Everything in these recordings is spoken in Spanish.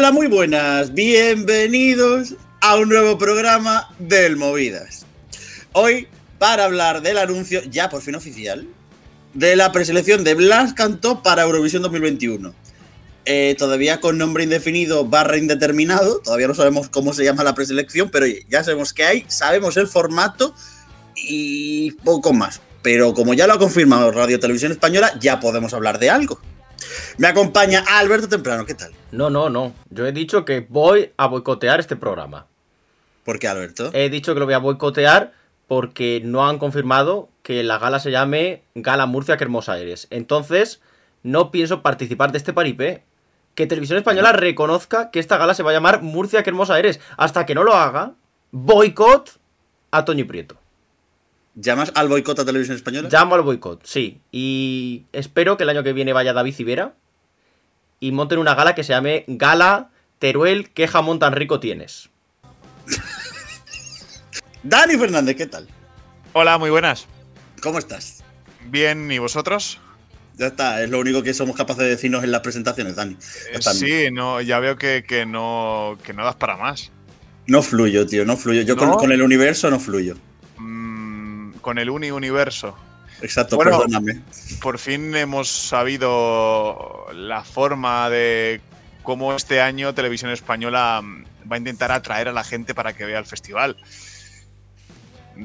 Hola, muy buenas. Bienvenidos a un nuevo programa del Movidas. Hoy, para hablar del anuncio, ya por fin oficial, de la preselección de Blas Cantó para Eurovisión 2021. Eh, todavía con nombre indefinido barra indeterminado, todavía no sabemos cómo se llama la preselección, pero ya sabemos que hay, sabemos el formato y poco más. Pero como ya lo ha confirmado Radio Televisión Española, ya podemos hablar de algo. Me acompaña Alberto Temprano, ¿qué tal? No, no, no. Yo he dicho que voy a boicotear este programa. ¿Por qué, Alberto? He dicho que lo voy a boicotear porque no han confirmado que la gala se llame Gala Murcia que Hermosa Eres. Entonces, no pienso participar de este paripé. Que Televisión Española reconozca que esta gala se va a llamar Murcia que Hermosa Eres. Hasta que no lo haga, boicot a Toño Prieto. ¿Llamas al boicot a Televisión Española? Llamo al boicot, sí. Y espero que el año que viene vaya David Civera y monten una gala que se llame Gala Teruel, ¿qué jamón tan rico tienes? Dani Fernández, ¿qué tal? Hola, muy buenas. ¿Cómo estás? Bien, ¿y vosotros? Ya está, es lo único que somos capaces de decirnos en las presentaciones, Dani. Eh, sí, no, ya veo que, no, que no das para más. No fluyo, tío, no fluyo. Yo Con, el universo no fluyo. Mm, con el uni universo. Exacto, perdóname. Por fin hemos sabido la forma de cómo este año Televisión Española va a intentar atraer a la gente para que vea el festival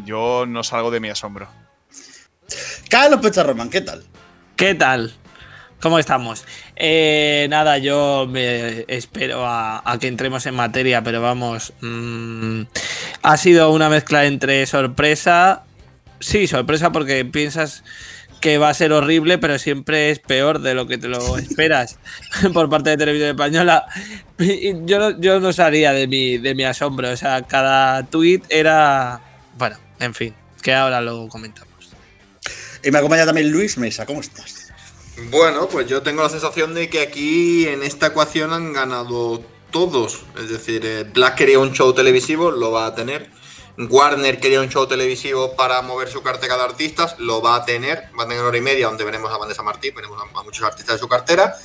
yo no salgo de mi asombro. Carlos Pecharroman, ¿qué tal? ¿Qué tal? ¿Cómo estamos? Eh, nada, yo me espero a, que entremos en materia, pero vamos. Mm, ha sido una mezcla entre sorpresa. Sí, sorpresa porque piensas que va a ser horrible, pero siempre es peor de lo que te lo esperas por parte de Televisión Española. Yo, yo no salía de mi, de mi asombro. O sea, cada tweet era. Bueno, en fin, que ahora lo comentamos. Y me acompaña también Luis Mesa, ¿cómo estás? Bueno, pues yo tengo la sensación de que aquí en esta ecuación han ganado todos. Es decir, eh, Black quería un show televisivo, lo va a tener. Warner quería un show televisivo para mover su cartera de artistas, lo va a tener. Va a tener hora y media donde veremos a Vanessa Martín, veremos a, muchos artistas de su cartera.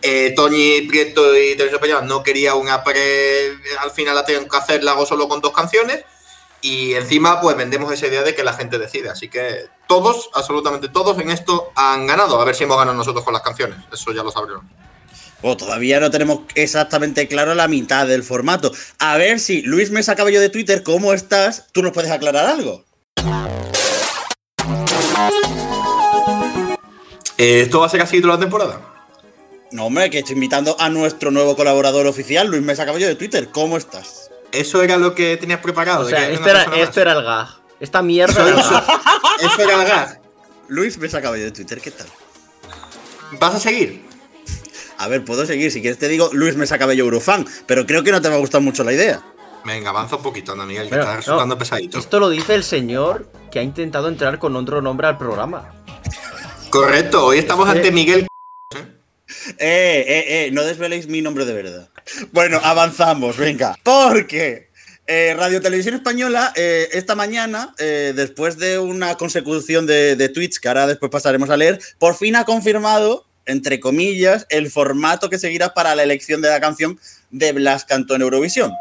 Eh, Toñi Prieto y Televisión Española no quería una pre. Al final la tienen que hacer, la hago solo con dos canciones. Y encima, pues vendemos esa idea de que la gente decide. Así que todos, absolutamente todos en esto han ganado. A ver si hemos ganado nosotros con las canciones. Eso ya lo sabremos. Oh, todavía no tenemos exactamente claro la mitad del formato. A ver si Luis Mesa Cabello de Twitter, ¿cómo estás? ¿Tú nos puedes aclarar algo? Eh, ¿Esto va a ser así toda la temporada? No, hombre, que estoy invitando a nuestro nuego colaborador oficial, Luis Mesa Cabello de Twitter. ¿Cómo estás? Eso era lo que tenías preparado. O sea, esto era, el gag. Esta mierda era el gag. Eso era el gag. Luis me sacaba yo de Twitter, ¿qué tal? ¿Vas a seguir? A ver, puedo seguir. Si quieres te digo Luis me saca Eurofan, pero creo que no te va a gustar mucho la idea. Venga, avanza un poquito, anda, Miguel, que estás resultando pesadito. Esto lo dice el señor que ha intentado entrar con otro nombre al programa. Correcto, hoy estamos ante Miguel. Eh, eh, eh, no desveléis mi nombre de verdad. Bueno, avanzamos, venga. Porque eh, Radio Televisión Española, eh, esta mañana, eh, después de una consecución de, tweets que ahora después pasaremos a leer, por fin ha confirmado, entre comillas, el formato que seguirá para la elección de la canción de Blas Cantó en Eurovisión.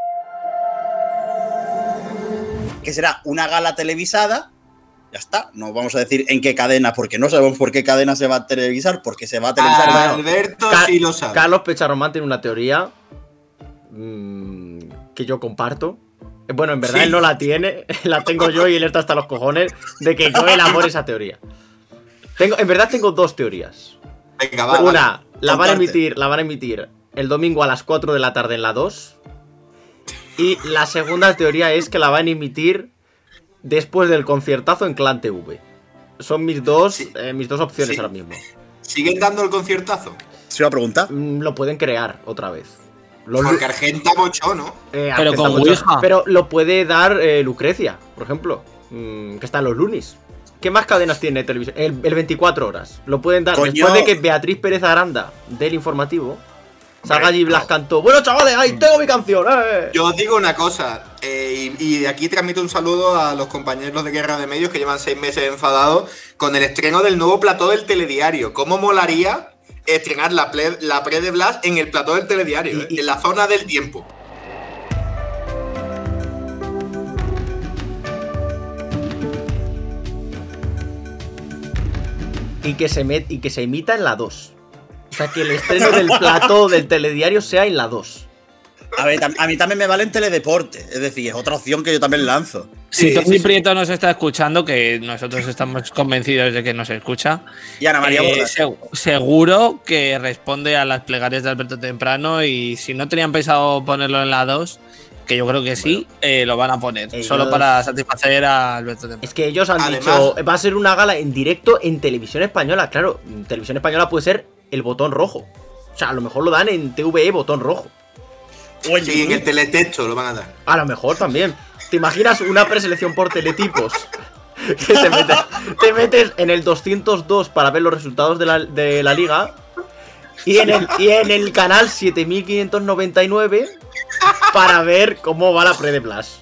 Que será una gala televisada ya está, no vamos a decir en qué cadena, porque no sabemos por qué cadena se va a televisar, porque se va a televisar. Alberto sí lo sabe. Carlos Pecharromán tiene una teoría mm, que yo comparto. Bueno, en verdad él no la tiene, la tengo yo y él está hasta los cojones de que yo elabore esa teoría. Tengo, en verdad tengo dos teorías. Venga, va, Una, la van a emitir, la van a emitir el domingo a las 4 de la tarde en la 2. Y la segunda teoría es que la van a emitir después del conciertazo en Clan TV. Son mis dos, eh, mis dos opciones ahora mismo. ¿Siguen dando el conciertazo? ¿Se va a preguntar? Mm, lo pueden crear otra vez. Porque Argenta mucho, ¿no? Eh, pero con Pero lo puede dar eh, Lucrecia, por ejemplo, mm, que está en los lunis. ¿Qué más cadenas tiene televisión? El, 24 horas. Lo pueden dar después de que Beatriz Pérez Aranda del informativo Salga allí Blas cantó. Bueno, chavales, ahí tengo mi canción. Eh". Yo os digo una cosa, eh, y, de aquí transmito un saludo a los compañeros de Guerra de Medios que llevan seis meses enfadados con el estreno del nuevo plató del telediario. ¿Cómo molaría estrenar la, ple- la pre de Blas en el plató del telediario, Y- ¿eh? y- en la zona del tiempo. Y que se met- y que se emita en la 2. O sea, que el estreno del plató del telediario sea en la 2. A ver, a mí también me vale en teledeporte. Es decir, es otra opción que yo también lanzo. Si Sí, Tony sí, sí. Prieto nos está escuchando, que nosotros estamos convencidos de que nos escucha, Y Ana María eh, seg- seguro que responde a las plegarias de Alberto Temprano y si no tenían pensado ponerlo en la 2, que yo creo que sí, eh, lo van a poner, ellos- solo para satisfacer a Alberto Temprano. Es que ellos han Además- dicho, va a ser una gala en directo en televisión española. Claro, en televisión española puede ser el botón rojo. O sea, a lo mejor lo dan en TVE botón rojo. O en Sí, en el teletexto lo van a dar. A lo mejor también. ¿Te imaginas una preselección por teletipos? Que te metes, te metes en el 202 para ver los resultados de la, de la liga. Y en, el, y en el canal 7599 para ver cómo va la pre de Blas.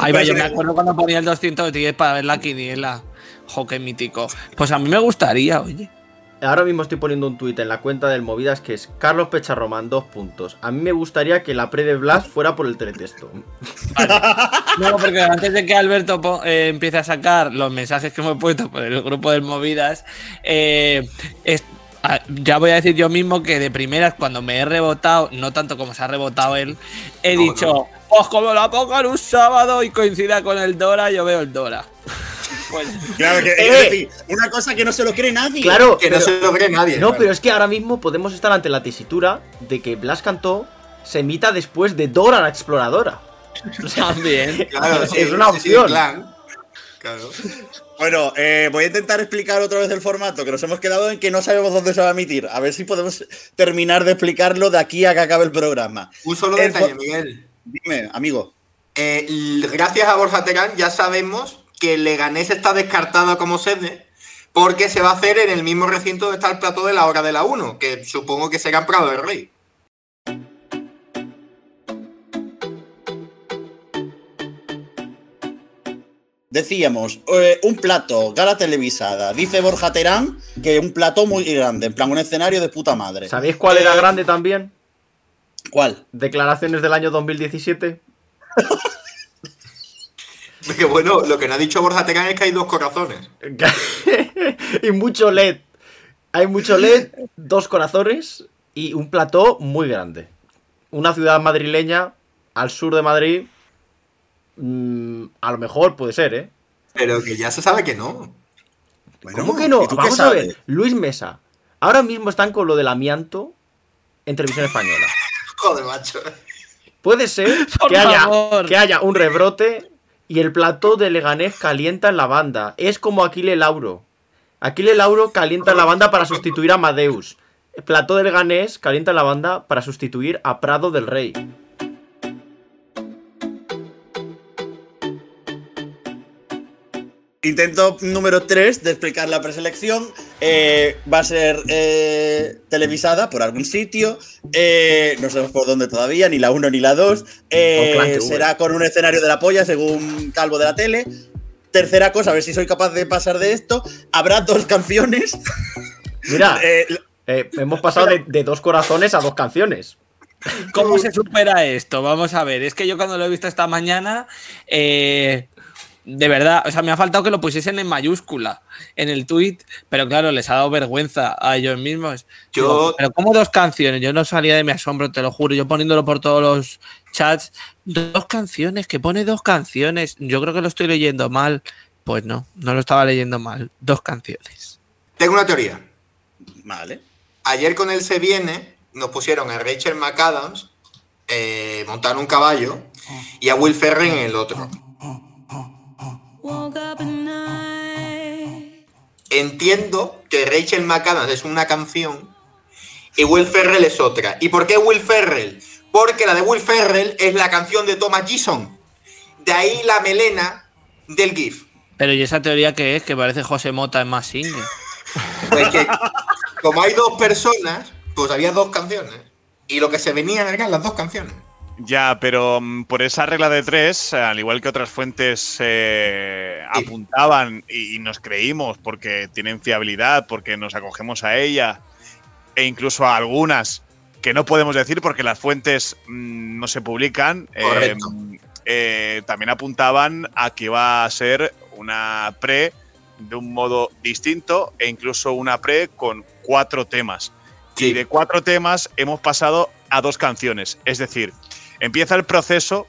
Ahí va, yo me acuerdo cuando ponía el 210 para ver la quiniela. Jo, qué mítico. Pues a mí me gustaría, oye. Ahora mismo estoy poniendo un tuit en la cuenta del Movidas que es Carlos Pecharromán, dos puntos. A mí me gustaría que la pre de Blas fuera por el teletexto. No, porque antes de que Alberto eh, empiece a sacar los mensajes que hemos puesto por el grupo del Movidas, eh, es- ya voy a decir yo mismo que de primeras, cuando me he rebotado, no tanto como se ha rebotado él, he No, dicho, no. pues como la pongan un sábado y coincida con el Dora, yo veo el Dora. Pues, Claro que, Eh. es decir, una cosa que no se lo cree nadie. Claro, Que no pero- se lo cree nadie. No, claro. pero es que ahora mismo podemos estar ante la tesitura de que Blas Cantó se emita después de Dora la Exploradora. También. Claro, es una opción. plan. Claro. Bueno, eh, voy a intentar explicar otra vez el formato, que nos hemos quedado en que no sabemos dónde se va a emitir. A ver si podemos terminar de explicarlo de aquí a que acabe el programa. Un solo El detalle, Miguel. Dime, amigo. Eh, gracias a Borja Terán ya sabemos que Leganés está descartado como sede porque se va a hacer en el mismo recinto donde está el plató de la hora de la 1, que supongo que será en Prado del Rey. Decíamos, eh, un plato, gala televisada. Dice Borja Terán que un plato muy grande, en plan un escenario de puta madre. ¿sabéis cuál era Eh, grande también? ¿Cuál? Declaraciones del año 2017. Que bueno, lo que no ha dicho Borja Terán es que hay dos corazones. y mucho LED. Hay mucho LED, dos corazones y un plató muy grande. Una ciudad madrileña al sur de Madrid. Mm, a lo mejor puede ser, ¿eh? Pero que ya se sabe que no. Bueno, ¿Cómo que no? ¿y tú qué Vamos a ver. Luis Mesa. Ahora mismo están con lo del amianto en televisión española. Joder, macho. Puede ser que haya, que haya un rebrote y el plató de Leganés calienta en la banda. Es como Aquile Lauro. Aquile Lauro calienta en la banda para sustituir a Amadeus. El plató de Leganés calienta en la banda para sustituir a Prado del Rey. Intento número 3 de explicar la preselección. Eh, va a ser eh, televisada por algún sitio. Eh, no sabemos por dónde todavía, ni la 1 ni la 2. Con Clan TV. será con un escenario de la polla, según Calvo de la tele. Tercera cosa, a ver si soy capaz de pasar de esto. Habrá dos canciones. Mira, Eh, eh, hemos pasado de, de dos corazones a dos canciones. ¿Cómo se supera esto? Vamos a ver. Es que yo cuando lo he visto esta mañana, eh, de verdad, o sea, me ha faltado que lo pusiesen en mayúscula en el tweet, pero claro, les ha dado vergüenza a ellos mismos. Yo- Digo, pero como dos canciones, yo no salía de mi asombro, te lo juro, yo poniéndolo por todos los chats, dos canciones, que pone dos canciones, yo creo que lo estoy leyendo mal. Pues no, no lo estaba leyendo mal, dos canciones. Tengo una teoría. vale. Ayer con el Se Viene nos pusieron a Rachel McAdams eh, montar en un caballo y a Will Ferrell en el otro. Entiendo que Rachel McAdams es una canción y Will Ferrell es otra. ¿Y por qué Will Ferrell? Porque la de Will Ferrell es la canción de Thomas Gison. De ahí la melena del GIF. Pero ¿y esa teoría que es? Que parece José Mota en más single. Pues que, como hay dos personas, pues había dos canciones. Y lo que se venían eran las dos canciones. Ya, pero mm, por esa regla de tres, al igual que otras fuentes eh, apuntaban y, y nos creímos porque tienen fiabilidad, porque nos acogemos a ella, e incluso a algunas que no podemos decir porque las fuentes mm, no se publican, eh, Correcto. eh, también apuntaban a que iba a ser una pre de un modo distinto e incluso una pre con cuatro temas. Sí. Y de cuatro temas hemos pasado a dos canciones. Es decir, empieza el proceso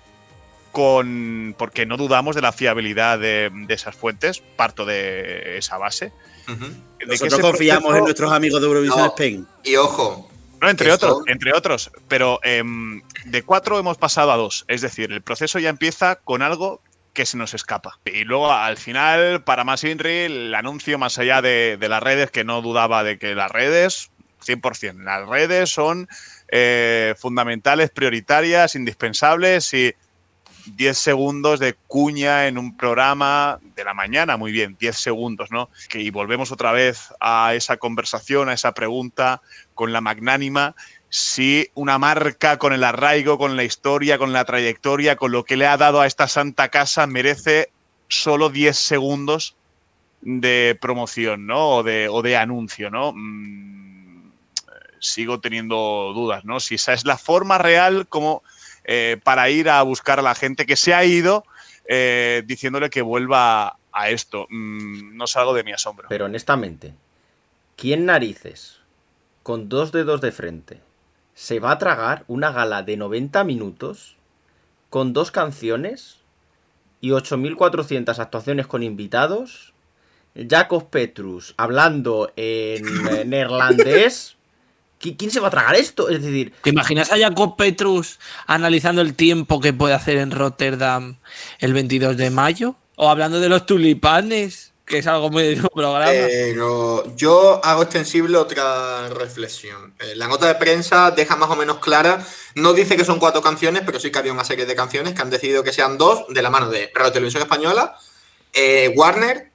con. porque no dudamos de la fiabilidad de, de esas fuentes, parto de esa base. De Nosotros ese confiamos proceso- en nuestros amigos de Eurovisión No. Spain. Y ojo, No, entre otros, son- entre otros. Pero em, de cuatro hemos pasado a dos. Es decir, el proceso ya empieza con algo que se nos escapa. Y luego al final, para más Inri, el anuncio más allá de, de las redes, que no dudaba de que las redes, 100%, las redes son eh, fundamentales, prioritarias, indispensables y 10 segundos de cuña en un programa de la mañana, muy bien, 10 segundos, ¿no? Que, y volvemos otra vez a esa conversación, a esa pregunta con la magnánima, si una marca con el arraigo, con la historia, con la trayectoria, con lo que le ha dado a esta santa casa, merece solo 10 segundos de promoción, ¿no? O de, anuncio, ¿no? Mm, sigo teniendo dudas, ¿no? Si esa es la forma real como eh, para ir a buscar a la gente que se ha ido eh, diciéndole que vuelva a esto. Mm, no salgo de mi asombro. Pero honestamente, ¿quién narices con dos dedos de frente se va a tragar una gala de 90 minutos con dos canciones y 8.400 actuaciones con invitados? Jacobs Petrus hablando en eh, neerlandés. ¿Qui- ¿Quién se va a tragar esto? Es decir, ¿Te imaginas a Jacob Petrus analizando el tiempo que puede hacer en Rotterdam el 22 de mayo? O hablando de los tulipanes, que es algo muy de su programa. Pero yo hago extensible otra reflexión. Eh, la nota de prensa deja más o menos clara, no dice que son cuatro canciones, pero sí que había una serie de canciones que han decidido que sean dos de la mano de Radio Televisión Española, eh, Warner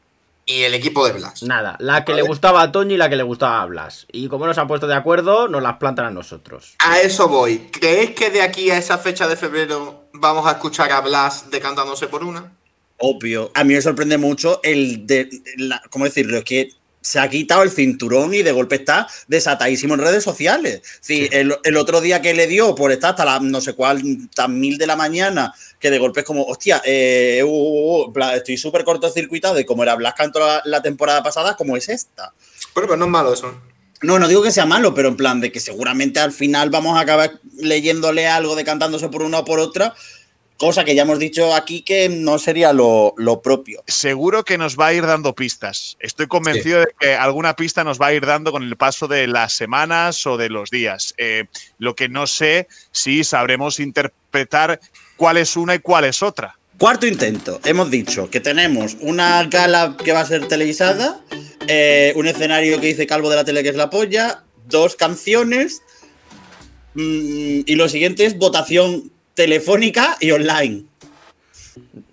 y el equipo de Blas. nada, la que le gustaba a Toño y la que le gustaba a Blas. Y como no se han puesto de acuerdo, nos las plantan a nosotros. A eso voy. ¿Creéis que de aquí a esa fecha de febrero vamos a escuchar a Blas decantándose por una? Obvio. A mí me sorprende mucho el de. La, ¿Cómo decirlo? Es que se ha quitado el cinturón y de golpe está desatadísimo en redes sociales. Sí, El, el otro día que le dio por estar hasta la no sé cuál, tan mil de la mañana, que de golpe es como, hostia, eh, uh, uh, uh, estoy súper cortocircuitado de cómo era Blas Canto la, la temporada pasada, como es esta. Bueno, pues no es malo eso. No, no digo que sea malo, pero en plan de que seguramente al final vamos a acabar leyéndole algo, decantándose por una o por otra, cosa que ya hemos dicho aquí que no sería lo, lo propio. seguro que nos va a ir dando pistas. Estoy convencido de que alguna pista nos va a ir dando con el paso de las semanas o de los días. Eh, lo que no sé si sabremos interpretar cuál es una y cuál es otra. Cuarto intento. Hemos dicho que tenemos una gala que va a ser televisada, eh, un escenario que dice Calvo de la tele que es la polla, dos canciones mm, y lo siguiente es votación telefónica y online.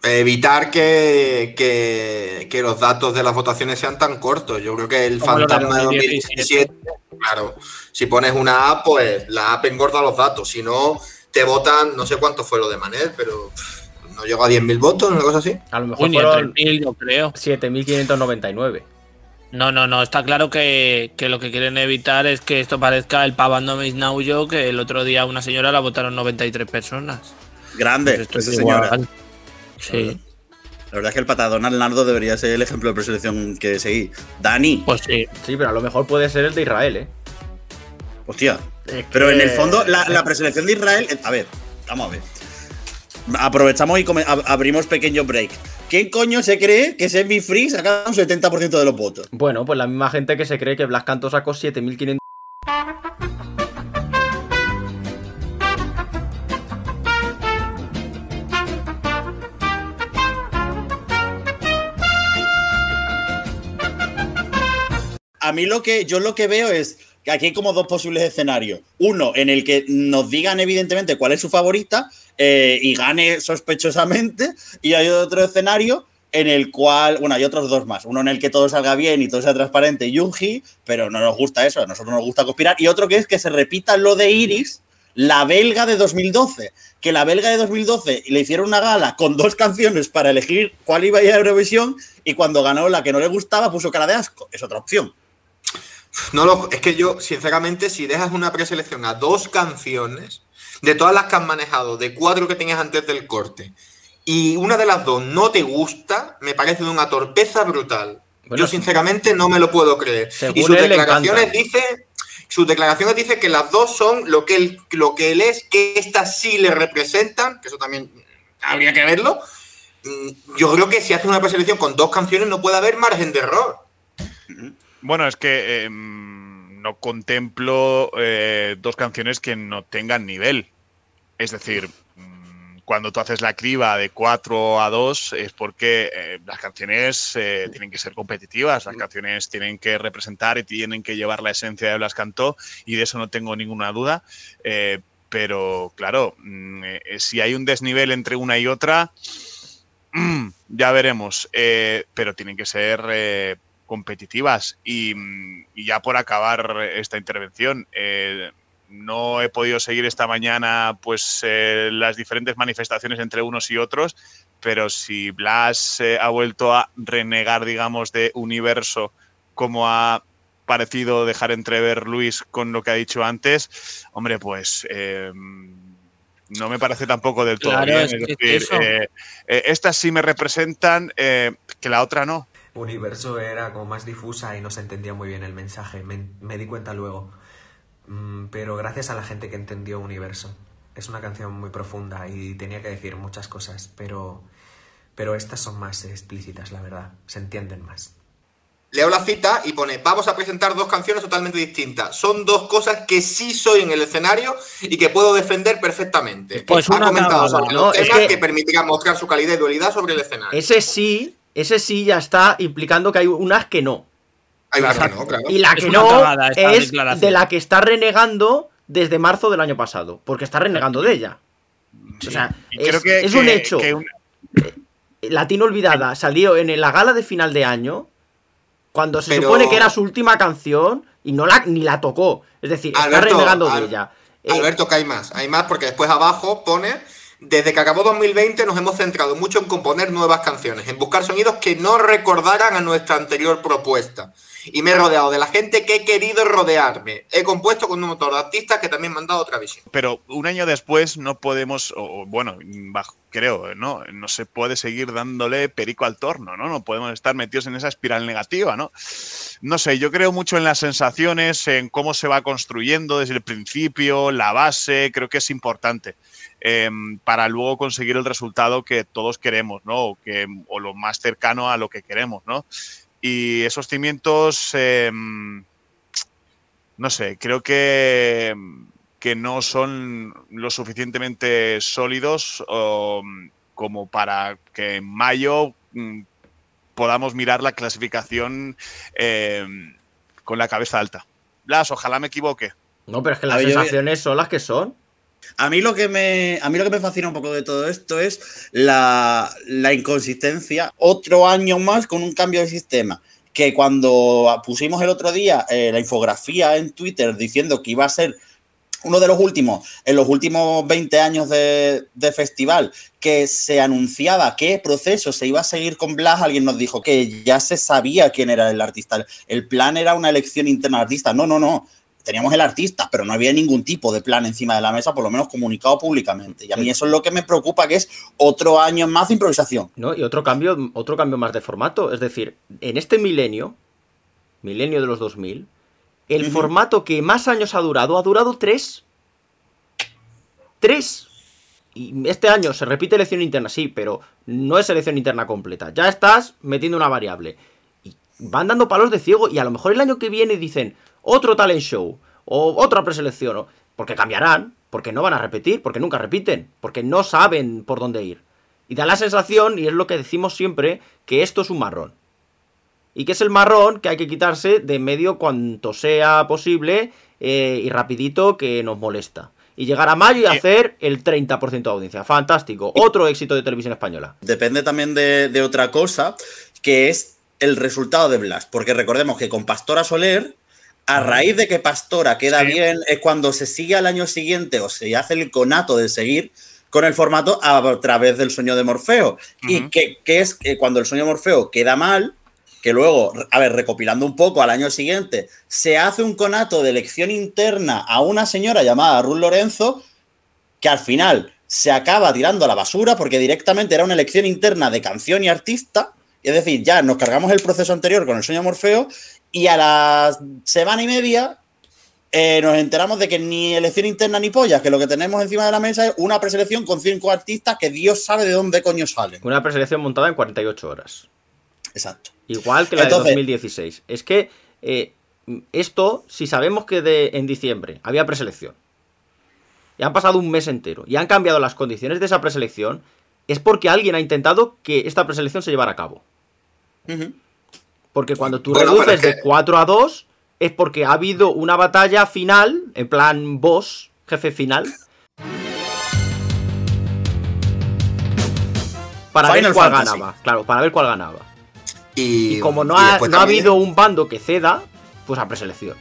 Evitar que, que, que los datos de las votaciones sean tan cortos. Yo creo que el Como fantasma de 2017. 2017, claro, si pones una app, pues la app engorda los datos. Si no, te votan, no sé cuánto fue lo de Manel, pero pff, no llegó a 10.000 votos, una cosa así. A lo mejor Uy, fueron 3.000, yo creo. 7.599. No, no, no, está claro que, que lo que quieren evitar es que esto parezca el pavando Now yo, que el otro día una señora la votaron 93 personas. Grande, Pues esto esa es señora. igual. Sí, La verdad es que el patadón al Nardo debería ser el ejemplo de preselección que seguí. Dani, pues sí. Sí, pero a lo mejor puede ser el de Israel, ¿eh? hostia. Es Pero en el fondo, la, la preselección de Israel. eh, A ver, vamos a ver. Aprovechamos y abrimos pequeño break. ¿Quién coño se cree que Semi Free saca un 70% de los votos? Bueno, pues la misma gente que se cree que Blas Canto sacó 7.500. A mí lo que yo lo que veo es que aquí hay como dos posibles escenarios. Uno en el que nos digan evidentemente cuál es su favorita eh, y gane sospechosamente. Y hay otro escenario en el cual, bueno, hay otros dos más. Uno en el que todo salga bien y todo sea transparente y Yuji, pero no nos gusta eso, a nosotros nos gusta conspirar. Y otro que es que se repita lo de Iris, la belga de 2012. Que la belga de 2012 le hicieron una gala con dos canciones para elegir cuál iba a ir a Eurovisión y cuando ganó la que no le gustaba puso cara de asco. Es otra opción. No lo, es que yo, sinceramente, si dejas una preselección a dos canciones, de todas las que has manejado, de cuatro que tenías antes del corte, y una de las dos no te gusta, me parece de una torpeza brutal. Bueno, yo, sinceramente, no me lo puedo creer. Y sus declaraciones dice. Sus declaraciones dice que las dos son lo que él, lo que él es, que estas sí le representan, que eso también habría que verlo. Mm, Yo creo que si hace una preselección con dos canciones no puede haber margen de error. Bueno, es que eh, mm, no contemplo eh, dos canciones que no tengan nivel. Es decir, mm, cuando tú haces la criba de 4 a 2 es porque eh, las canciones eh, tienen que ser competitivas, las canciones tienen que representar y tienen que llevar la esencia de Blas Cantó y de eso no tengo ninguna duda. Eh, pero claro, mm, si hay un desnivel entre una y otra, mm, ya veremos. Pero tienen que ser competitivas. Y, mm, y ya por acabar esta intervención, eh, no he podido seguir esta mañana pues eh, las diferentes manifestaciones entre unos y otros, pero si Blas eh, ha vuelto a renegar, digamos, de universo como ha parecido dejar entrever Luis con lo que ha dicho antes, hombre, pues eh, no me parece tampoco del todo Claro, bien. es decir, eh, eh, estas sí me representan, que la otra no. Universo era como más difusa y no se entendía muy bien el mensaje. Me, me di cuenta luego. Mm, pero gracias a la gente que entendió Universo. Es una canción muy profunda y tenía que decir muchas cosas, pero, pero estas son más explícitas, la verdad. Se entienden más. Leo la cita y pone, vamos a presentar dos canciones totalmente distintas. Son dos cosas que sí soy en el escenario y que puedo defender perfectamente. Pues ha una comentado sobre ¿no? los Es temas que- que... permitirán mostrar su calidad y dualidad sobre el escenario. Ese sí, ese sí ya está implicando que hay unas que no. Hay una que no, claro. Y la Es que una no es de la que está renegando desde marzo del año pasado. Porque está renegando de ella. O sea, es, creo que, es un que- hecho. que un- Latino Olvidada salió en la gala de final de año. Cuando se Pero- supone que era su última canción y no la, ni la tocó. Es decir, está renegando de ella. Eh, Alberto, que hay más. Hay más porque después abajo pone, desde que acabó 2020 nos hemos centrado mucho en componer nuevas canciones, en buscar sonidos que no recordaran a nuestra anterior propuesta. Y me he rodeado de la gente que he querido rodearme. He compuesto con un montón de artistas que también me han dado otra visión. pero un año después no podemos, o bueno, bajo, creo, ¿no? No se puede seguir dándole perico al torno, ¿no? No podemos estar metidos en esa espiral negativa, ¿no? No sé, yo creo mucho en las sensaciones, en cómo se va construyendo desde el principio, la base, creo que es importante. Em, para luego conseguir el resultado que todos queremos, ¿no? O, que, o lo más cercano a lo que queremos, ¿no? Y esos cimientos, em, no sé, creo que, que no son lo suficientemente sólidos o, como para que en mayo mm, podamos mirar la clasificación em, con la cabeza alta. Blas, ojalá me equivoque. No, pero es que las sensaciones son las que son. A mí lo que me, a mí lo que me fascina un poco de todo esto es la, la inconsistencia. Otro año más con un cambio de sistema. Que cuando pusimos el otro día eh, la infografía en Twitter diciendo que iba a ser uno de los últimos, en los últimos 20 años de, de festival, que se anunciaba qué proceso se iba a seguir con Blas, alguien nos dijo que ya se sabía quién era el artista. El plan era una elección interna artista. No, no, no teníamos el artista, pero no había ningún tipo de plan encima de la mesa, por lo menos comunicado públicamente. Y a mí eso es lo que me preocupa, que es otro año más de improvisación. ¿no? Y otro cambio, otro cambio más de formato. Es decir, en este milenio, milenio de los 2000, el formato que más años ha durado, ha durado tres. Tres. Y este año se repite elección interna, sí, pero no es elección interna completa. Ya estás metiendo una variable. Y van dando palos de ciego y a lo mejor el año que viene dicen otro talent show o otra preselección. o- Porque cambiarán, porque no van a repetir, porque nunca repiten, porque no saben por dónde ir. Y da la sensación, y es lo que decimos siempre, que esto es un marrón. Y que es el marrón que hay que quitarse de medio cuanto sea posible eh, y rapidito que nos molesta. Y llegar a mayo y Eh. hacer el 30% de audiencia. Fantástico. Otro éxito de televisión española. Depende también de, de otra cosa, que es el resultado de Blas. Porque recordemos que con Pastora Soler A raíz de que Pastora queda Sí. bien, es cuando se sigue al año siguiente o se hace el conato de seguir con el formato a través del sueño de Morfeo. Y que, que es que cuando el sueño de Morfeo queda mal, que luego, a ver, recopilando un poco al año siguiente, se hace un conato de elección interna a una señora llamada Ruth Lorenzo, que al final se acaba tirando a la basura porque directamente era una elección interna de canción y artista. Es decir, ya nos cargamos el proceso anterior con el sueño de Morfeo y a la semana y media eh, nos enteramos de que ni elección interna ni pollas, que lo que tenemos encima de la mesa es una preselección con cinco artistas que Dios sabe de dónde coño salen. Una preselección montada en 48 horas. Exacto. Igual que la Entonces- de 2016. Es que eh, esto, si sabemos que de, en diciembre había preselección, y han pasado un mes entero, y han cambiado las condiciones de esa preselección, es porque alguien ha intentado que esta preselección se llevara a cabo. Porque cuando tú Bueno, reduces de que- 4 a 2, es porque ha habido una batalla final, en plan boss, jefe final. Para ver cuál Fantasy. ganaba. Claro, para ver cuál ganaba. Y, Y como no y ha, no ha habido un bando que ceda, pues a preselección.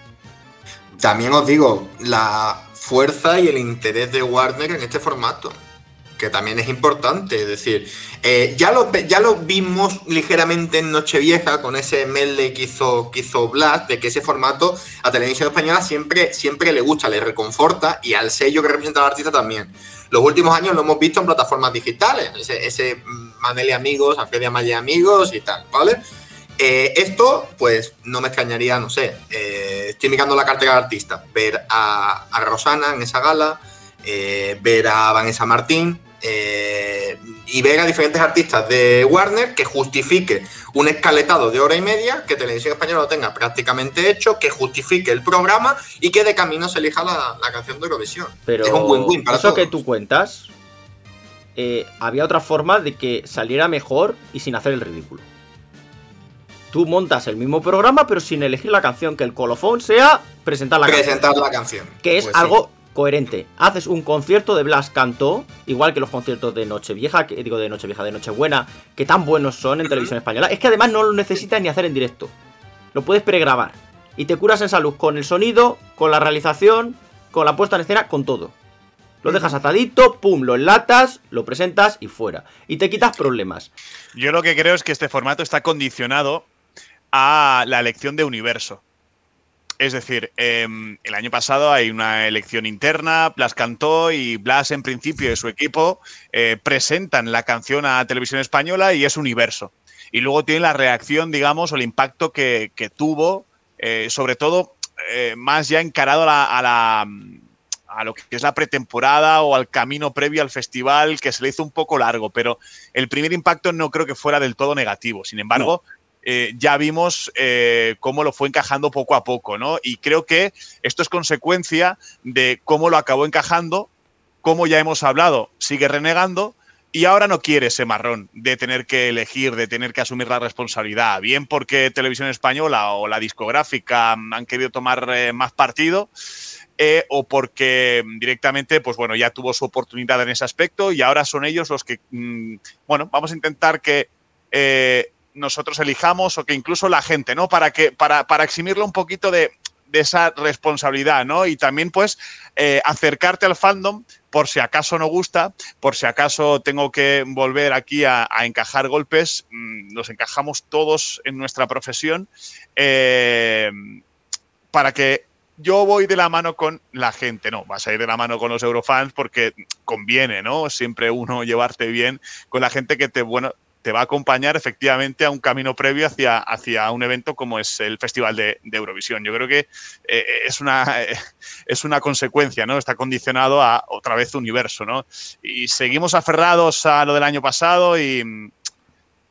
También os digo, la fuerza y el interés de Warner en este formato, que también es importante. Es decir, eh, ya, lo, ya lo vimos ligeramente en Nochevieja con ese medley que hizo, que Blast, de que ese formato a Televisión Española siempre, siempre le gusta, le reconforta y al sello que representa al artista también. Los últimos años lo hemos visto en plataformas digitales, ese, ese y Amigos, Alfredia Maya y Amigos y tal, ¿vale? Eh, esto, pues no me extrañaría, no sé, eh, estoy mirando la cartera de artistas, ver a, a Rosana en esa gala, ver a Vanessa Martín eh, y ver a diferentes artistas de Warner que justifique un escaletado de hora y media, que Televisión Española lo tenga prácticamente hecho, que justifique el programa y que de camino se elija la, la canción de Eurovisión. Pero es un win-win para eso todos. que tú cuentas, eh, había otra forma de que saliera mejor y sin hacer el ridículo. Tú montas el mismo programa, pero sin elegir la canción, que el colofón sea presentar la canción. presentar la canción. Que es Pues sí. Coherente. Haces un concierto de Blas Cantó, igual que los conciertos de Nochevieja, que digo de Nochevieja, de Nochebuena, que tan buenos son en televisión española. Es que además no lo necesitas ni hacer en directo. Lo puedes pregrabar. Y te curas en salud con el sonido, con la realización, con la puesta en escena, con todo. Lo dejas atadito, pum, lo enlatas, lo presentas y fuera. Y te quitas problemas. Yo lo que creo es que este formato está condicionado a la elección de universo. Es decir, em, el año pasado hay una elección interna, Blas cantó y Blas en principio y su equipo eh, presentan la canción a Televisión Española y es universo. Y luego tiene la reacción, digamos, o el impacto que, tuvo, eh, sobre todo eh, más ya encarado a la, a la- a lo que es la pretemporada o al camino previo al festival, que se le hizo un poco largo, pero el primer impacto no creo que fuera del todo negativo. Sin embargo, eh, ya vimos eh, cómo lo fue encajando poco a poco, ¿no? Y creo que esto es consecuencia de cómo lo acabó encajando, cómo ya hemos hablado, sigue renegando. Y ahora no quiere ese marrón de tener que elegir, de tener que asumir la responsabilidad. Bien porque Televisión Española o la discográfica han querido tomar eh, más partido, o porque directamente, pues bueno, ya tuvo su oportunidad en ese aspecto y ahora son ellos los que, mm, bueno, vamos a intentar que nosotros elijamos o que incluso la gente, ¿no? Para que, para, para eximirlo un poquito de, de esa responsabilidad, ¿no? Y también, pues, eh, acercarte al fandom por si acaso no gusta, por si acaso tengo que volver aquí a, encajar golpes, mm, nos encajamos todos en nuestra profesión, eh, para que yo voy de la mano con la gente, no, vas a ir de la mano con los eurofans porque conviene, ¿no? Siempre uno llevarte bien con la gente que te, bueno, te va a acompañar efectivamente a un camino previo hacia, hacia un evento como es el Festival de, Eurovisión. Yo creo que eh, es, una, es una consecuencia, ¿no? Está condicionado a otra vez universo, ¿no? Y seguimos aferrados a lo del año pasado y,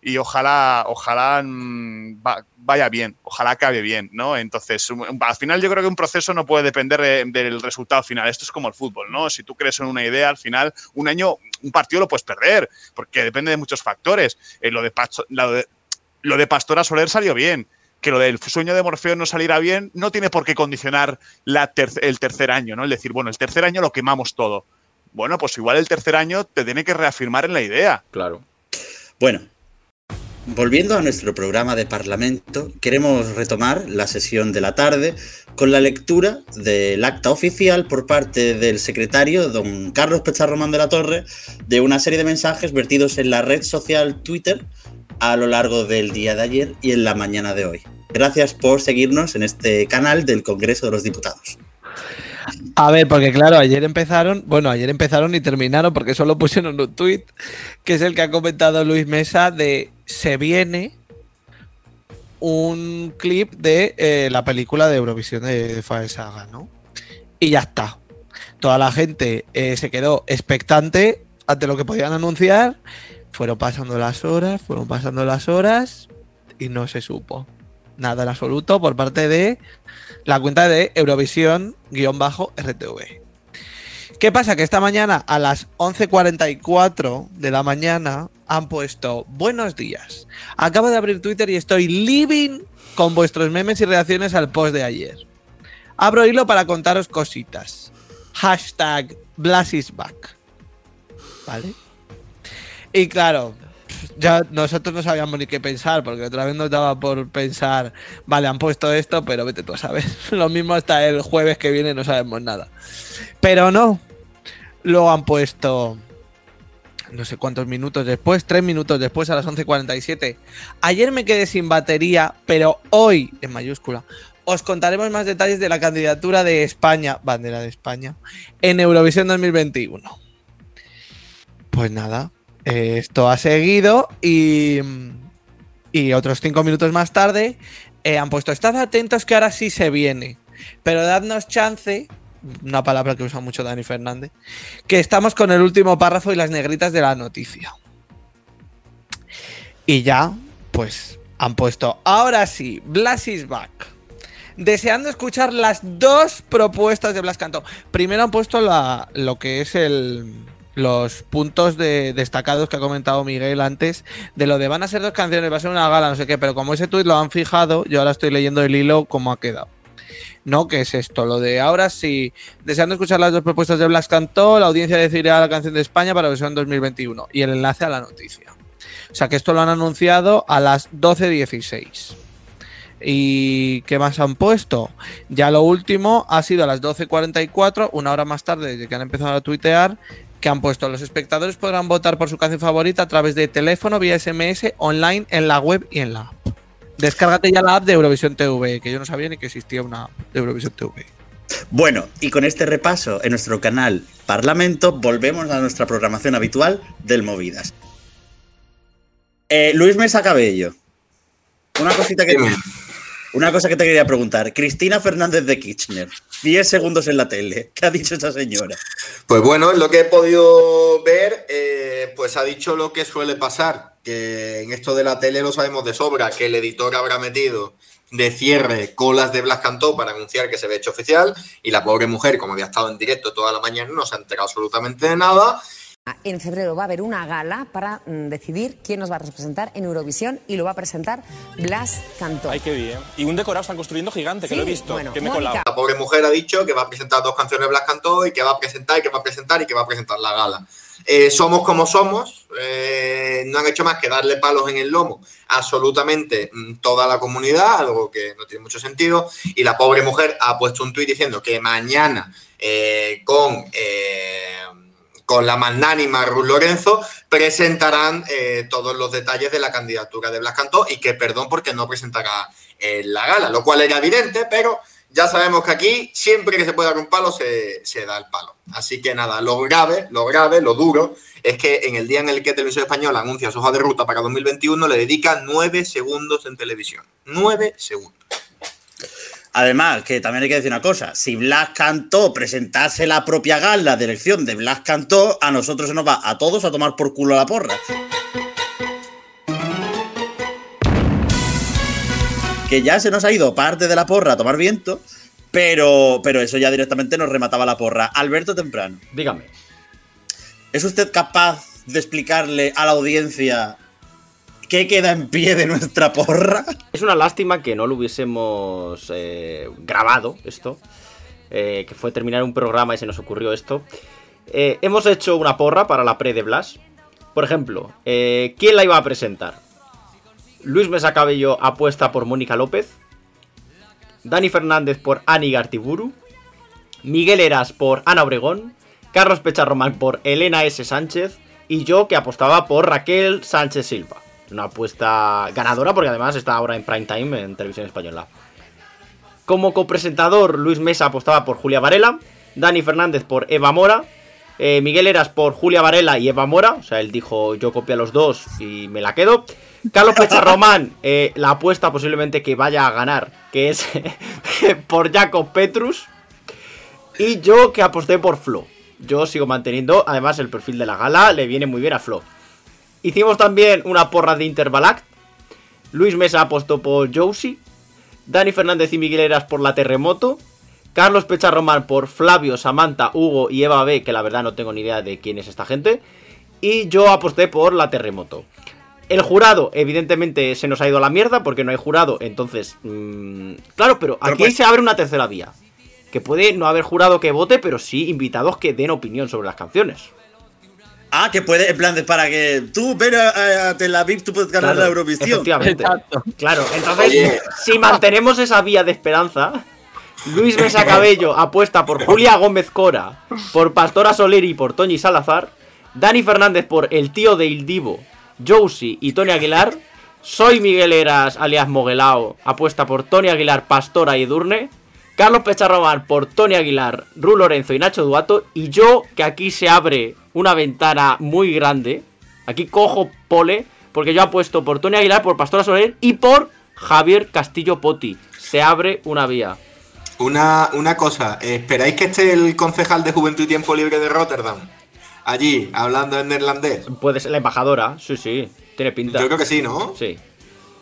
y ojalá, ojalá mm, va- vaya bien, ojalá acabe bien, ¿no? Entonces, al final yo creo que un proceso no puede depender de- del resultado final. Esto es como el fútbol, ¿no? Si tú crees en una idea, al final, un año, un partido lo puedes perder, porque depende de muchos factores. Eh, lo, de lo, de, Pastora Soler salió bien. Que lo del sueño de Morfeo no saliera bien no tiene por qué condicionar el tercer año, ¿no? El decir, bueno, el tercer año lo quemamos todo. Bueno, pues igual el tercer año te tiene que reafirmar en la idea. Claro. Bueno, volviendo a nuestro programa de Parlamento, queremos retomar la sesión de la tarde con la lectura del acta oficial por parte del secretario, don Carlos Pecharromán de la Torre, de una serie de mensajes vertidos en la red social Twitter a lo largo del día de ayer y en la mañana de hoy. Gracias por seguirnos en este canal del Congreso de los Diputados. A ver, porque claro, ayer empezaron, bueno, ayer empezaron y terminaron porque solo pusieron un tweet, que es el que ha comentado Luis Mesa de se viene un clip de eh, la película de Eurovisión de Fire Saga, ¿no? Y ya está. Toda la gente eh, se quedó expectante ante lo que podían anunciar. Fueron pasando las horas, fueron pasando las horas y no se supo nada en absoluto por parte de la cuenta de Eurovisión-RTV. ¿Qué pasa? Que esta mañana a las 11.44 de la mañana han puesto buenos días. Acabo de abrir Twitter y estoy living con vuestros memes y reacciones al post de ayer. Abro hilo para contaros cositas. Hashtag Blas is back. ¿Vale? Y claro, ya nosotros no sabíamos ni qué pensar, porque otra vez nos daba por pensar, vale, han puesto esto, pero vete tú a saber. Lo mismo hasta el jueves que viene no sabemos nada. Pero no. Luego han puesto no sé cuántos minutos después, tres minutos después a las 11.47. Ayer me quedé sin batería, pero hoy, en mayúscula, os contaremos más detalles de la candidatura de España, bandera de España, en Eurovisión 2021. Pues nada, esto ha seguido y, y otros cinco minutos más tarde eh, han puesto, estad atentos que ahora sí se viene, pero dadnos chance, una palabra que usa mucho Dani Fernández, que estamos con el último párrafo y las negritas de la noticia. Y ya, pues han puesto, ahora sí, Blas is back. Deseando escuchar las dos propuestas de Blas Cantó. Primero han puesto la, lo que es el, los puntos de, destacados que ha comentado Miguel antes, de lo de van a ser dos canciones, va a ser una gala, no sé qué, pero como ese tuit lo han fijado, yo ahora estoy leyendo el hilo como ha quedado. No, ¿qué es esto? Lo de ahora sí, deseando escuchar las dos propuestas de Blas Cantó, la audiencia decidirá la canción de España para versión 2021 y el enlace a la noticia. O sea que esto lo han anunciado a las 12.16. ¿Y qué más han puesto? Ya lo último ha sido a las 12.44, una hora más tarde desde que han empezado a tuitear, que han puesto los espectadores podrán votar por su canción favorita a través de teléfono, vía SMS, online, en la web y en la app. Descárgate ya la app de Eurovisión TV, que yo no sabía ni que existía una app de Eurovisión TV. Bueno, y con este repaso en nuestro canal Parlamento, volvemos a nuestra programación habitual del Movidas. Eh, Luis Mesa Cabello. Una cosita que. Una cosa que te quería preguntar. Cristina Fernández de Kirchner. 10 segundos en la tele. ¿Qué ha dicho esa señora? Pues bueno, lo que he podido ver, eh, pues ha dicho lo que suele pasar, que en esto de la tele lo sabemos de sobra, que el editor habrá metido de cierre colas de Blas Cantó para anunciar que se ve hecho oficial y la pobre mujer, como había estado en directo toda la mañana, no se ha enterado absolutamente de nada. En febrero va a haber una gala para mm, decidir quién nos va a representar en Eurovisión y lo va a presentar Blas Cantó. Ay, qué bien. Y un decorado están construyendo gigante, que Sí, lo he visto, bueno, que me he Mónica. colado. La pobre mujer ha dicho que va a presentar dos canciones de Blas Cantó y que va a presentar y que va a presentar y que va a presentar la gala. Eh, somos como somos, eh, no han hecho más que darle palos en el lomo a absolutamente mm, toda la comunidad, algo que no tiene mucho sentido, y la pobre mujer ha puesto un tuit diciendo que mañana eh, con, eh, con la magnánima Ruth Lorenzo presentarán eh, todos los detalles de la candidatura de Blas Cantó y que perdón porque no presentará eh, la gala, lo cual era evidente, pero ya sabemos que aquí siempre que se puede dar un palo se, se da el palo. Así que nada, lo grave, lo grave, lo duro, es que en el día en el que Televisión Española anuncia su hoja de ruta para 2021 le dedica nueve segundos en televisión. Nueve segundos. Además, que también hay que decir una cosa: si Blas Cantó presentase la propia gala de elección de Blas Cantó, a nosotros se nos va a todos a tomar por culo la porra. Que ya se nos ha ido parte de la porra a tomar viento, pero, pero eso ya directamente nos remataba la porra. Alberto Temprano, Dígame. ¿es usted capaz de explicarle a la audiencia qué queda en pie de nuestra porra? Es una lástima que no lo hubiésemos eh, grabado esto. eh, que fue terminar un programa y se nos ocurrió esto. Eh, hemos hecho una porra para la pre de Blas. Por ejemplo, ¿quién la iba a presentar? Luis Mesa Cabello apuesta por Mónica López. Dani Fernández por Ani Gartiburu. Miguel Eras por Ana Obregón. Carlos Pecharromán por Elena S. Sánchez. Y yo que apostaba por Raquel Sánchez Silva. Una apuesta ganadora porque además está ahora en prime time en televisión española. Como copresentador, Luis Mesa apostaba por Julia Varela. Dani Fernández por Eva Mora. eh, Miguel Eras por Julia Varela y Eva Mora. O sea, él dijo yo copio a los dos y me la quedo. Carlos Pecharromán, eh, la apuesta posiblemente que vaya a ganar, que es por Jacob Petrus. Y yo que aposté por Flo. Yo sigo manteniendo, además el perfil de la gala le viene muy bien a Flo. Hicimos también una porra de Interbalact. Luis Mesa apostó por Josie. Dani Fernández y Miguel Eras por la Terremoto. Carlos Pecharromán por Flavio, Samantha, Hugo y Eva B, que la verdad no tengo ni idea de quién es esta gente. Y yo aposté por la Terremoto. El jurado, evidentemente, se nos ha ido a la mierda porque no hay jurado. Entonces, mm, claro, pero Pero aquí pues- se abre una tercera vía. Que puede no haber jurado que vote, pero sí invitados que den opinión sobre las canciones. Ah, que puede, en plan, de para que tú ven a, a Tel Aviv, tú puedes ganar Claro, la Eurovisión. Efectivamente. Exacto. Claro, entonces, Oye. si mantenemos esa vía de esperanza, Luis Mesa Cabello apuesta por Julia Gómez Cora, por Pastora Soler y por Toñi Salazar, Dani Fernández por el tío de Ildivo, Josie y Tony Aguilar, soy Miguel Eras, alias Moguelao, apuesta por Tony Aguilar, Pastora y Edurne, Carlos Pecharromán por Tony Aguilar, Ru Lorenzo y Nacho Duato, y yo, que aquí se abre una ventana muy grande, aquí cojo pole, porque yo apuesto por Tony Aguilar, por Pastora Soler y por Javier Castillo Poti. Se abre una vía. Una, una cosa, ¿esperáis que esté el concejal de Juventud y Tiempo Libre de Rotterdam? Allí, hablando en neerlandés. Puede ser la embajadora, sí, sí, tiene pinta. Yo creo que sí, ¿no? Sí.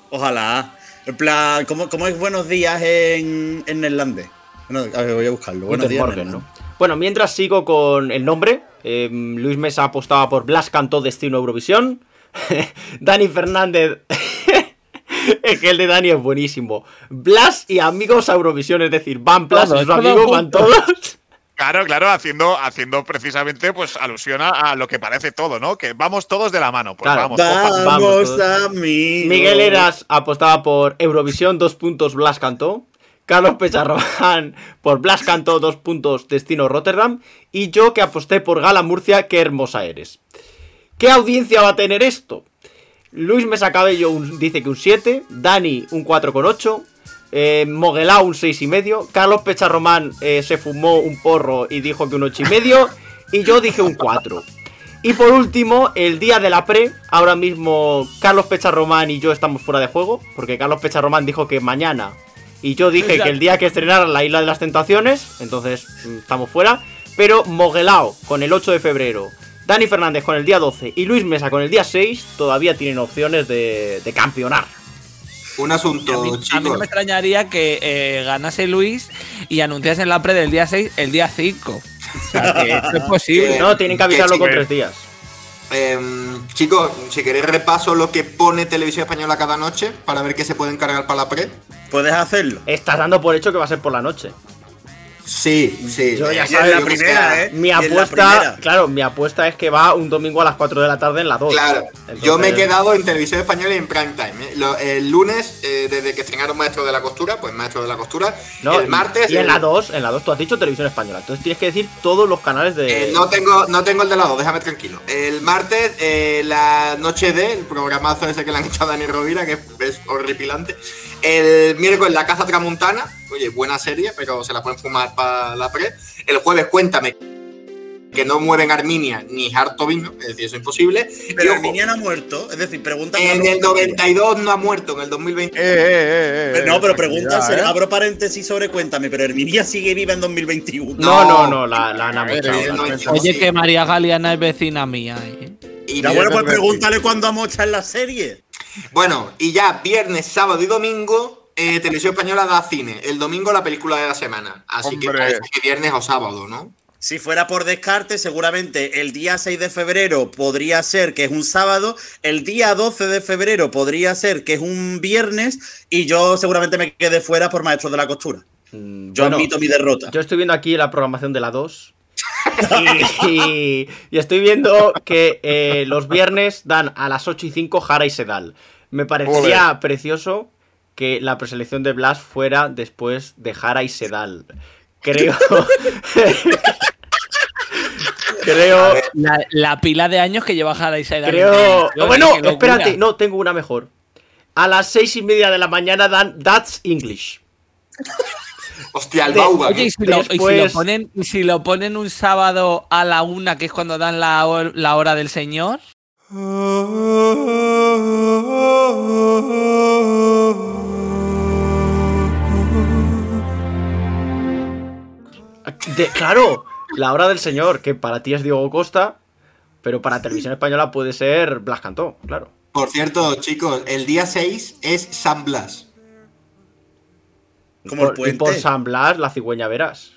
Ojalá. En plan, ¿cómo, cómo es buenos días en, en neerlandés? Bueno, a ver, voy a buscarlo. Buenos días. Morgen. ¿no? Bueno, mientras sigo con el nombre, eh, Luis Mesa apostaba por Blas cantó Destino Eurovisión. Dani Fernández. es que el de Dani es buenísimo. Blas y amigos a Eurovisión, es decir, van Blas Todos, y sus todos amigos, van todos. Claro, claro, haciendo, haciendo precisamente pues alusión a, a lo que parece todo, ¿no? Que vamos todos de la mano. Pues Claro. vamos, vamos Vamos, todos. amigos. Miguel Eras apostaba por Eurovisión, dos puntos Blas cantó. Carlos Pecharrojan por Blas cantó, dos puntos Destino Rotterdam. Y yo que aposté por Gala Murcia, qué hermosa eres. ¿Qué audiencia va a tener esto? Luis Mesa Cabello un- dice que un 7, Dani un 4,8, eh, Moguelao un 6,5, Carlos Pecharromán eh, se fumó un porro y dijo que un 8,5, y yo dije un 4. Y por último, el día de la pre, ahora mismo Carlos Pecharromán y yo estamos fuera de juego, porque Carlos Pecharromán dijo que mañana, y yo dije que el día que estrenaran la Isla de las Tentaciones, entonces mm, estamos fuera, pero Moguelao con el 8 de febrero, Dani Fernández con el día 12 y Luis Mesa con el día 6 todavía tienen opciones de, de campeonar. Un A asunto, mí, a mí no chicos. me extrañaría que eh, ganase Luis y anunciase en la pre del día 6 el día 5. O sea, que esto es posible. No, tienen que avisarlo con tres días. Em, chicos, si queréis repaso lo que pone Televisión Española cada noche para ver qué se puede encargar para la pre. Puedes hacerlo. Estás dando por hecho que va a ser por la noche. Sí, sí. Yo ya sabes, la yo primera, ¿eh? Mi la apuesta, claro, mi apuesta es que va un domingo a las 4 de la tarde en la 2. Claro, Entonces- yo me he quedado en televisión española y en prime time. ¿eh? Lo- el lunes, eh, desde que estrenaron Maestro de la Costura, pues Maestro de la Costura. No, el martes. Y en el- la 2, en la 2 tú has dicho televisión española. Entonces tienes que decir todos los canales de. eh, no tengo, no tengo el de lado, déjame tranquilo. El martes, la noche de, el programazo ese que le han hecho a Dani Rovira, que es horripilante. El miércoles, la Caza Tramuntana, oye, buena serie, pero se la pueden fumar para la pre. El jueves, cuéntame que no mueven Arminia ni harto vino, es decir, eso es imposible. Pero ojo, Arminia no ha muerto. Es decir, pregunta. en el 92 no ha muerto, en el 2020. Eh, eh, eh, eh, No, pero pregunta, ¿eh? abro paréntesis sobre Cuéntame, pero Herminia sigue viva en 2021. No, no, No. no, la, la han amochado. Oye, que María Galeana es vecina mía. ¿eh? Y Ya bueno, pues pregúntale cuándo amocha en la serie. Bueno, y ya viernes, sábado y domingo, eh, Televisión Española da cine. El domingo la película de la semana. Así que parece que viernes o sábado, ¿no? Si fuera por descarte, seguramente el día 6 de febrero podría ser que es un sábado, el día 12 de febrero podría ser que es un viernes y yo seguramente me quede fuera por Maestros de la Costura. Mm, Yo bueno, admito mi derrota. Yo estoy viendo aquí la programación de la 2. Y, y- y estoy viendo que eh, los viernes dan a las 8 y 5 Jara y Sedal. Me parecía precioso que la preselección de Blas fuera después de Jara y Sedal. Creo. creo. La, la pila de años que lleva Jara y Saida. Creo. bueno, espérate, no, tengo una mejor. A las seis y media de la mañana dan That's English. Hostia, el Bauba. Oye, y si, lo, y si lo Después- ponen, y si lo ponen un sábado a la una, que es cuando dan la, hor- la hora del señor. De- claro, la hora del señor, que para ti es Diego Costa, pero para televisión española puede ser Blas Cantó, claro. Por cierto, chicos, el día 6 es San Blas. Como el Por- y por. San Blas, la cigüeña verás.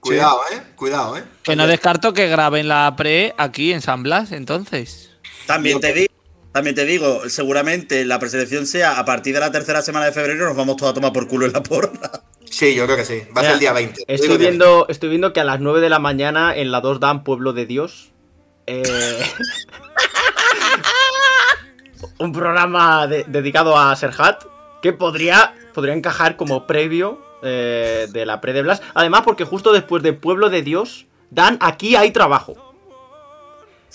Cuidado, eh. Cuidado, eh. Que no descarto que graben la pre aquí en San Blas, entonces. También te digo, también te digo, seguramente la preselección sea a partir de la tercera semana de febrero, nos vamos todos a tomar por culo en la porra. Sí, yo creo que sí. Va a ser el día 20. Digo Estoy viendo, estoy viendo que a las 9 de la mañana en la 2 dan Pueblo de Dios. Eh, un programa de- dedicado a Serhat que podría, podría encajar como previo eh, de la pre de Blas. Además, porque justo después de Pueblo de Dios dan Aquí hay trabajo.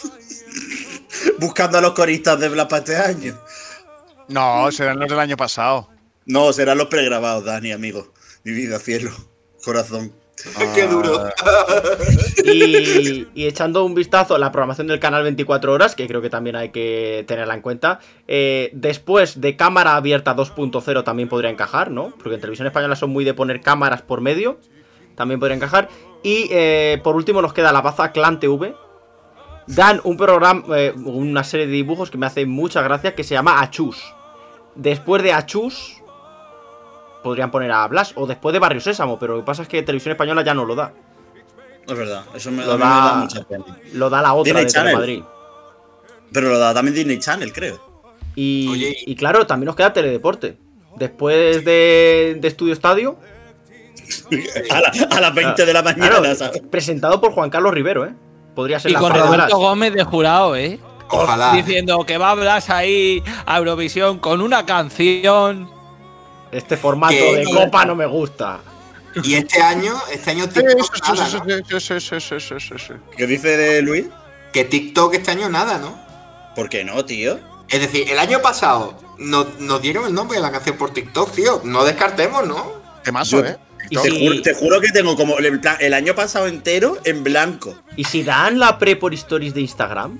Buscando a los coristas de Blas para este año. No, serán los del año pasado. No, serán los pregrabados, Dani, amigo. Mi vida, cielo, corazón. Qué duro. Y, y echando un vistazo a la programación del canal 24 horas, que creo que también hay que tenerla en cuenta, eh, después de cámara abierta 2.0 también podría encajar, ¿no? Porque en televisión española son muy de poner cámaras por medio, también podría encajar. Y eh, por último nos queda la baza Clan TV. Dan un programa, eh, una serie de dibujos que me hace mucha gracia que se llama Achus. Después de Achus podrían poner a Blas o después de Barrio Sésamo, pero lo que pasa es que televisión española ya no lo da. Es verdad, eso me, Lo me da- da mucha pena. Lo da la otra Disney de Channel. Telemadrid. Pero lo da también Disney Channel, creo. Y, Oye, y claro, también nos queda Teledeporte. Después de, de Estudio Estadio. A, la- a las 20 de la mañana, claro, ¿sabes? presentado por Juan Carlos Rivero, ¿eh? Podría ser Y la con Roberto Blas. Gómez de jurado, ¿eh? Ojalá. Diciendo que va Blas ahí a Eurovisión con una canción. Este formato de copa no me gusta. Y este año, este año TikTok. ¿Qué dice de Luis? Que TikTok este año nada, ¿no? ¿Por qué no, tío? Es decir, el año pasado nos, nos dieron el nombre de la canción por TikTok, tío. No descartemos, ¿no? Temazo, Yo- ¿eh? Y Te, si, juro, te juro que tengo como el, el año pasado entero en blanco. y si dan la pre por stories de Instagram.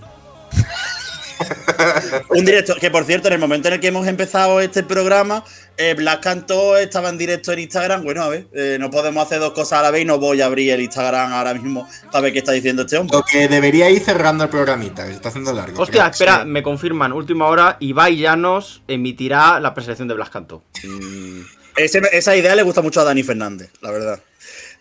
Un directo, que por cierto, en el momento en el que hemos empezado este programa, eh, Blas Cantó estaba en directo en Instagram. Bueno, a ver, eh, no podemos hacer dos cosas a la vez y no voy a abrir el Instagram ahora mismo para ver qué está diciendo este hombre. Lo que debería ir cerrando el programita, que se está haciendo largo. Hostia, creo. espera, Sí. me confirman, última hora, Ibai Llanos emitirá la preselección de Blas Cantó. Ese- esa idea le gusta mucho a Dani Fernández, la verdad.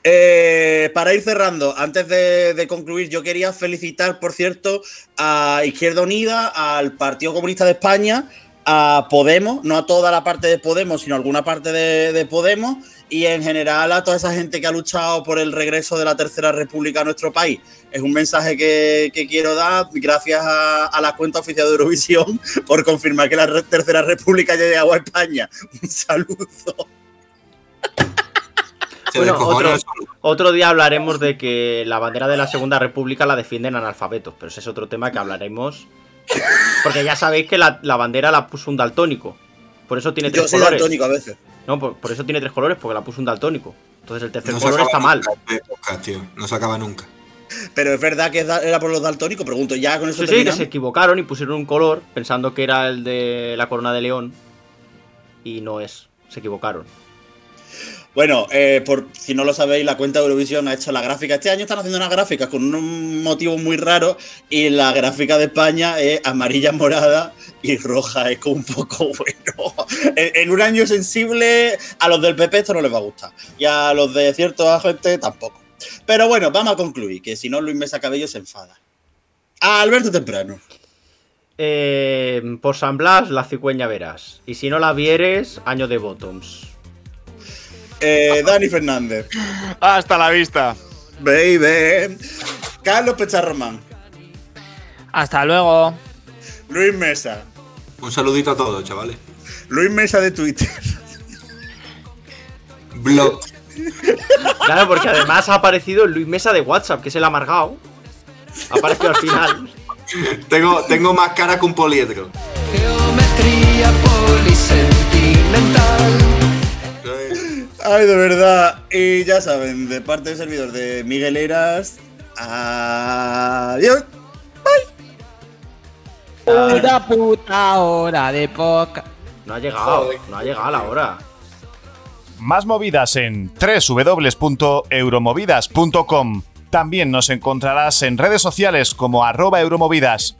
Eh, para ir cerrando, antes de, concluir, yo quería felicitar, por cierto, a Izquierda Unida, al Partido Comunista de España, a Podemos, no a toda la parte de Podemos, sino a alguna parte de, de Podemos, y en general a toda esa gente que ha luchado por el regreso de la Tercera República a nuestro país. Es un mensaje que, quiero dar, gracias a, a la cuenta oficial de Eurovisión, por confirmar que la Tercera República ya ha llegado a España. Un saludo. Bueno, otro, otro día hablaremos de que la bandera de la Segunda República la defienden analfabetos, pero ese es otro tema que hablaremos. Porque ya sabéis que la, la bandera la puso un daltónico. Por eso tiene Yo tres soy colores. daltónico a veces. No, por, por eso tiene tres colores, porque la puso un daltónico. Entonces el tercer No color está mal. podcast, tío. No se acaba nunca. Pero es verdad que era por los daltónicos. Pregunto, ya con eso Sí, sí, que se equivocaron y pusieron un color pensando que era el de la corona de león. Y no es. Se equivocaron. Bueno, eh, por si no lo sabéis, la cuenta de Eurovisión ha hecho la gráfica. Este año están haciendo unas gráficas con un motivo muy raro. Y la gráfica de España es amarilla, morada y roja. Es como un poco bueno. En, en un año sensible, a los del PP esto no les va a gustar. Y a los de cierta gente tampoco. Pero bueno, vamos a concluir, que si no Luis Mesa Cabello se enfada. A Alberto Temprano. Eh, por San Blas, la cigüeña verás. Y si no la vieres, año de bottoms. Eh, Dani Fernández. Hasta la vista. Baby. Carlos Pecharromán. Hasta luego. Luis Mesa. Un saludito a todos, chavales. Luis Mesa de Twitter. Blog. Claro, porque además ha aparecido Luis Mesa de WhatsApp, que es el amargado. Ha aparecido al final. tengo, tengo más cara que un poliedro. Geometría polisentimental. Ay, de verdad. Y ya saben, de parte del servidor de Miguel Eras. Adiós. Una puta hora de poca. No ha llegado, no ha llegado la hora. Más movidas en www.euromovidas.com. También nos encontrarás en redes sociales como arroba euromovidas.